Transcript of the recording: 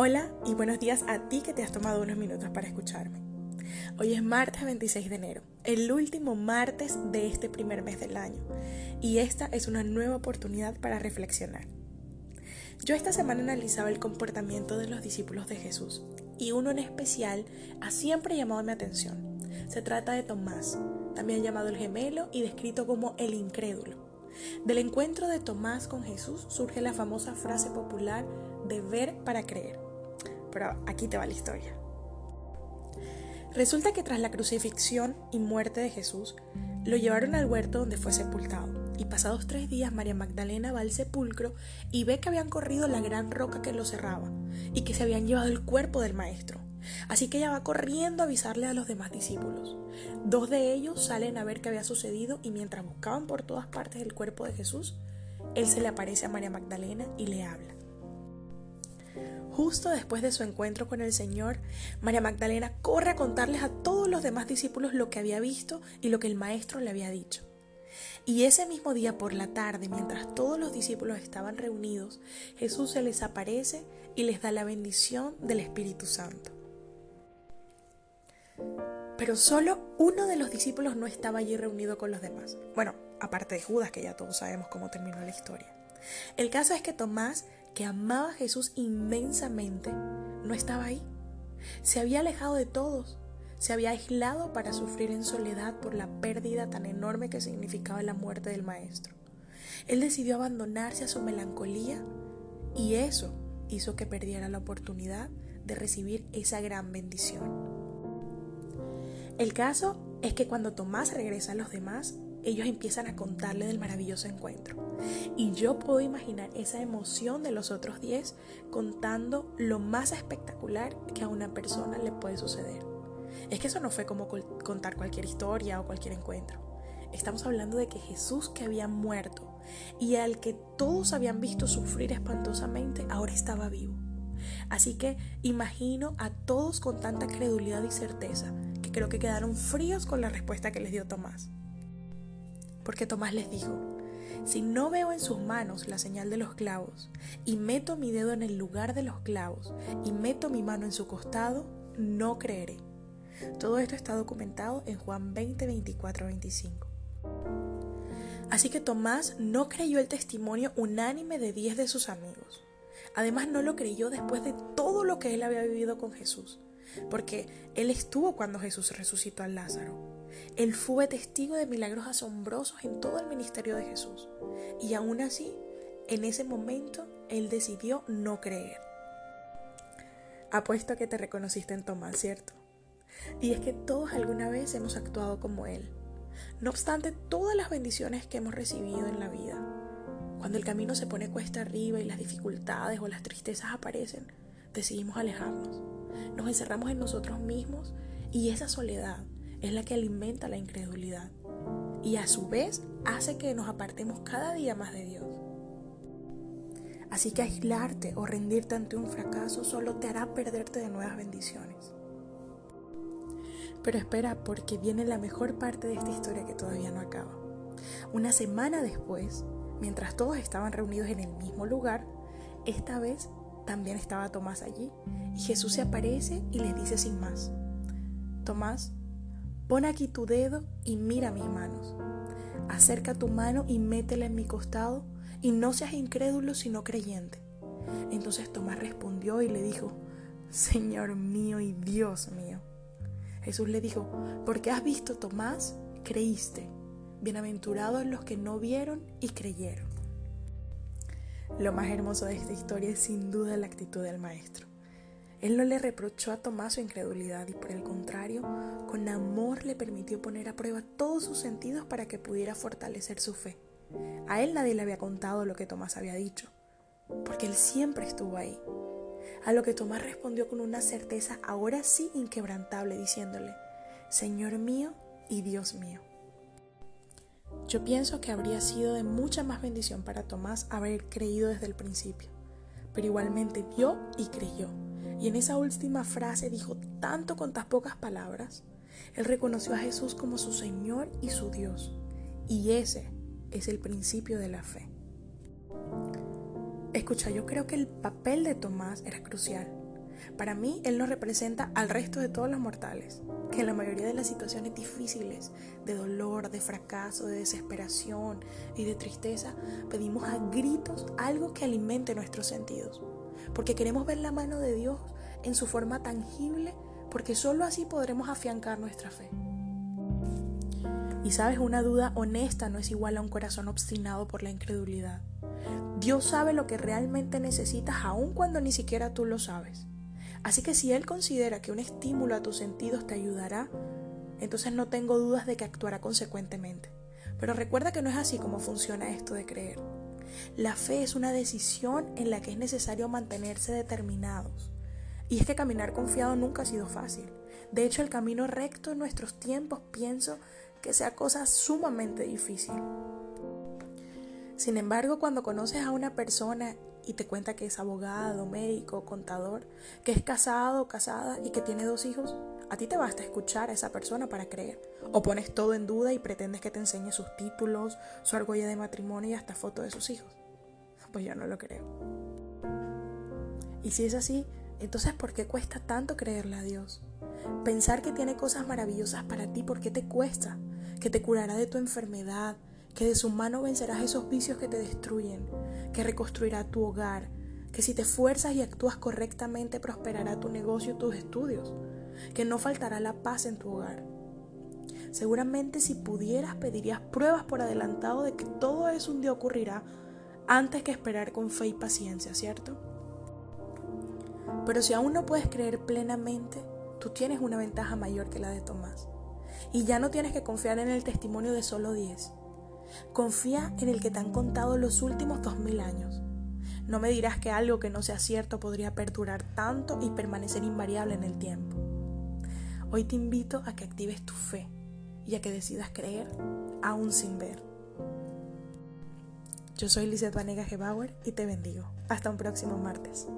Hola y buenos días a ti que te has tomado unos minutos para escucharme. Hoy es martes 26 de enero, el último martes de este primer mes del año, y esta es una nueva oportunidad para reflexionar. Yo esta semana analizaba el comportamiento de los discípulos de Jesús, y uno en especial ha siempre llamado mi atención. Se trata de Tomás, también llamado el gemelo y descrito como el incrédulo. Del encuentro de Tomás con Jesús surge la famosa frase popular de ver para creer pero aquí te va la historia. Resulta que tras la crucifixión y muerte de Jesús, lo llevaron al huerto donde fue sepultado. Y pasados tres días, María Magdalena va al sepulcro y ve que habían corrido la gran roca que lo cerraba y que se habían llevado el cuerpo del maestro. Así que ella va corriendo a avisarle a los demás discípulos. Dos de ellos salen a ver qué había sucedido y mientras buscaban por todas partes el cuerpo de Jesús, él se le aparece a María Magdalena y le habla. Justo después de su encuentro con el Señor, María Magdalena corre a contarles a todos los demás discípulos lo que había visto y lo que el Maestro le había dicho. Y ese mismo día por la tarde, mientras todos los discípulos estaban reunidos, Jesús se les aparece y les da la bendición del Espíritu Santo. Pero solo uno de los discípulos no estaba allí reunido con los demás. Bueno, aparte de Judas, que ya todos sabemos cómo terminó la historia. El caso es que Tomás que amaba a Jesús inmensamente, no estaba ahí. Se había alejado de todos, se había aislado para sufrir en soledad por la pérdida tan enorme que significaba la muerte del Maestro. Él decidió abandonarse a su melancolía y eso hizo que perdiera la oportunidad de recibir esa gran bendición. El caso es que cuando Tomás regresa a los demás, ellos empiezan a contarle del maravilloso encuentro. Y yo puedo imaginar esa emoción de los otros diez contando lo más espectacular que a una persona le puede suceder. Es que eso no fue como contar cualquier historia o cualquier encuentro. Estamos hablando de que Jesús que había muerto y al que todos habían visto sufrir espantosamente, ahora estaba vivo. Así que imagino a todos con tanta credulidad y certeza que creo que quedaron fríos con la respuesta que les dio Tomás porque Tomás les dijo, si no veo en sus manos la señal de los clavos, y meto mi dedo en el lugar de los clavos, y meto mi mano en su costado, no creeré. Todo esto está documentado en Juan 20, 24, 25. Así que Tomás no creyó el testimonio unánime de diez de sus amigos. Además no lo creyó después de todo lo que él había vivido con Jesús, porque él estuvo cuando Jesús resucitó a Lázaro. Él fue testigo de milagros asombrosos en todo el ministerio de Jesús. Y aún así, en ese momento, Él decidió no creer. Apuesto a que te reconociste en Tomás, ¿cierto? Y es que todos alguna vez hemos actuado como Él. No obstante todas las bendiciones que hemos recibido en la vida, cuando el camino se pone cuesta arriba y las dificultades o las tristezas aparecen, decidimos alejarnos. Nos encerramos en nosotros mismos y esa soledad, es la que alimenta la incredulidad y a su vez hace que nos apartemos cada día más de Dios. Así que aislarte o rendirte ante un fracaso solo te hará perderte de nuevas bendiciones. Pero espera porque viene la mejor parte de esta historia que todavía no acaba. Una semana después, mientras todos estaban reunidos en el mismo lugar, esta vez también estaba Tomás allí y Jesús se aparece y les dice sin más, Tomás, Pon aquí tu dedo y mira mis manos. Acerca tu mano y métela en mi costado, y no seas incrédulo sino creyente. Entonces Tomás respondió y le dijo, Señor mío y Dios mío. Jesús le dijo, porque has visto, Tomás, creíste. Bienaventurados los que no vieron y creyeron. Lo más hermoso de esta historia es sin duda la actitud del maestro. Él no le reprochó a Tomás su incredulidad y por el contrario, con amor le permitió poner a prueba todos sus sentidos para que pudiera fortalecer su fe. A él nadie le había contado lo que Tomás había dicho, porque él siempre estuvo ahí. A lo que Tomás respondió con una certeza ahora sí inquebrantable, diciéndole, Señor mío y Dios mío. Yo pienso que habría sido de mucha más bendición para Tomás haber creído desde el principio, pero igualmente vio y creyó y en esa última frase dijo tanto con tan pocas palabras. Él reconoció a Jesús como su Señor y su Dios. Y ese es el principio de la fe. Escucha, yo creo que el papel de Tomás era crucial, Para mí, Él nos representa al resto de todos los mortales, que en la mayoría de las situaciones difíciles, de dolor, de fracaso, de desesperación y de tristeza, pedimos a gritos algo que alimente nuestros sentidos, porque queremos ver la mano de Dios en su forma tangible, porque sólo así podremos afiancar nuestra fe. Y sabes, una duda honesta no es igual a un corazón obstinado por la incredulidad. Dios sabe lo que realmente necesitas aun cuando ni siquiera tú lo sabes. Así que si Él considera que un estímulo a tus sentidos te ayudará, entonces no tengo dudas de que actuará consecuentemente. Pero recuerda que no es así como funciona esto de creer. La fe es una decisión en la que es necesario mantenerse determinados. Y es que caminar confiado nunca ha sido fácil. De hecho, el camino recto en nuestros tiempos pienso que sea cosa sumamente difícil. Sin embargo, cuando conoces a una persona y te cuenta que es abogado, médico, contador, que es casado o casada y que tiene dos hijos, a ti te basta escuchar a esa persona para creer. O pones todo en duda y pretendes que te enseñe sus títulos, su argolla de matrimonio y hasta foto de sus hijos. Pues yo no lo creo. Y si es así, entonces ¿por qué cuesta tanto creerle a Dios? Pensar que tiene cosas maravillosas para ti, ¿por qué te cuesta? Que te curará de tu enfermedad, que de su mano vencerás esos vicios que te destruyen, que reconstruirá tu hogar, que si te esfuerzas y actúas correctamente prosperará tu negocio y tus estudios, que no faltará la paz en tu hogar. Seguramente si pudieras pedirías pruebas por adelantado de que todo eso un día ocurrirá antes que esperar con fe y paciencia, ¿cierto? Pero si aún no puedes creer plenamente, tú tienes una ventaja mayor que la de Tomás. Y ya no tienes que confiar en el testimonio de solo diez. Confía en el que te han contado los últimos dos mil años. No me dirás que algo que no sea cierto podría perdurar tanto y permanecer invariable en el tiempo. Hoy te invito a que actives tu fe y a que decidas creer aún sin ver. Yo soy Lizeth Vanega Gebauer y te bendigo. Hasta un próximo martes.